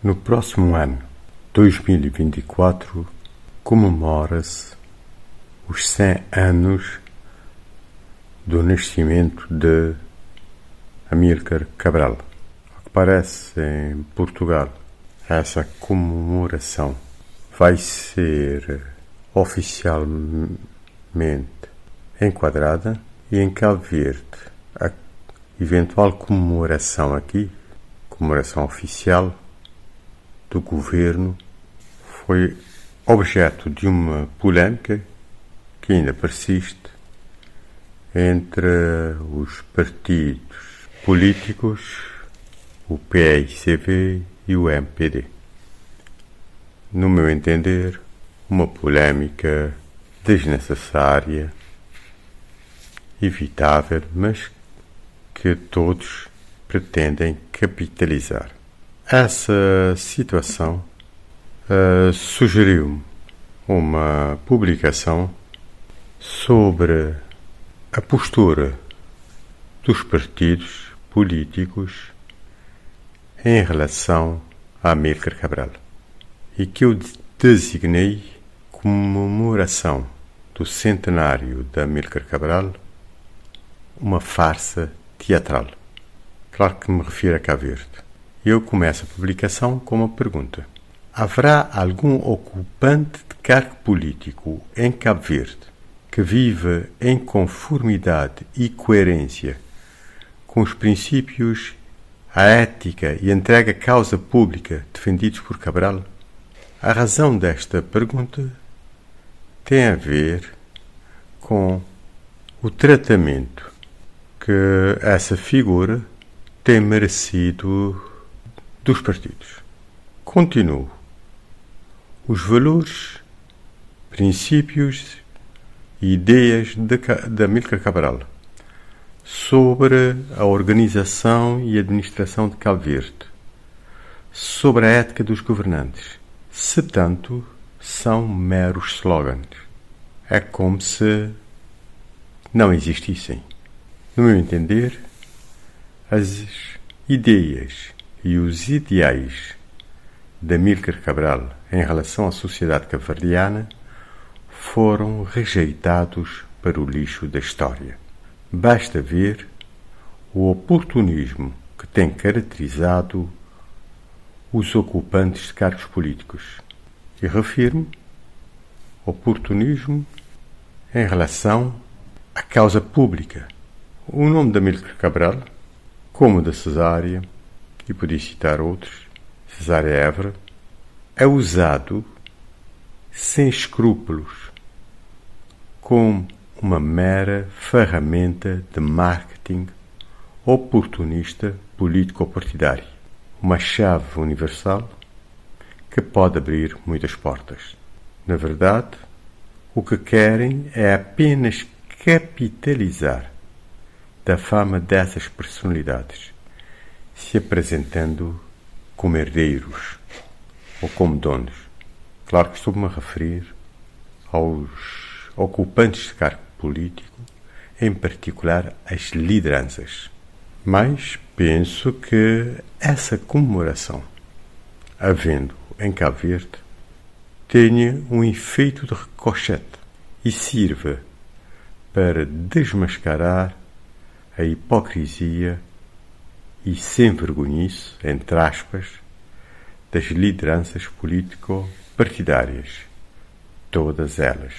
No próximo ano, 2024, comemora-se os 100 anos do nascimento de Amílcar Cabral. Ao que parece, em Portugal, essa comemoração vai ser oficialmente enquadrada e em Cabo Verde a eventual comemoração aqui, comemoração oficial, do governo foi objeto de uma polémica que ainda persiste entre os partidos políticos, o PICV e o MPD. No meu entender, uma polémica desnecessária, evitável, mas que todos pretendem capitalizar. Essa situação uh, sugeriu uma publicação sobre a postura dos partidos políticos em relação a Amílcar Cabral e que eu designei comemoração do centenário de Amílcar Cabral uma farsa teatral. Claro que me refiro a Cabo Verde. Eu começo a publicação com uma pergunta. Haverá algum ocupante de cargo político em Cabo Verde que viva em conformidade e coerência com os princípios, a ética e a entrega à causa pública defendidos por Cabral? A razão desta pergunta tem a ver com o tratamento que essa figura tem merecido dos partidos. Continuo. Os valores, princípios e ideias de, Amílcar Cabral sobre a organização e administração de Cabo Verde, sobre a ética dos governantes, se tanto são meros slogans. É como se não existissem. No meu entender, as ideias e os ideais de Amílcar Cabral em relação à sociedade cabo-verdiana foram rejeitados para o lixo da história. Basta ver o oportunismo que tem caracterizado os ocupantes de cargos políticos. E refiro oportunismo em relação à causa pública. O nome de Amílcar Cabral, como da Cesária, e podia citar outros, Cesária Évora, é usado sem escrúpulos como uma mera ferramenta de marketing oportunista político-partidário, uma chave universal que pode abrir muitas portas. Na verdade, o que querem é apenas capitalizar da fama dessas personalidades se apresentando como herdeiros ou como donos. Claro que estou-me a referir aos ocupantes de cargo político, em particular as lideranças. Mas penso que essa comemoração, havendo em Cabo Verde, tenha um efeito de recochete e sirva para desmascarar a hipocrisia e sem vergonhice, entre aspas, das lideranças político-partidárias, todas elas.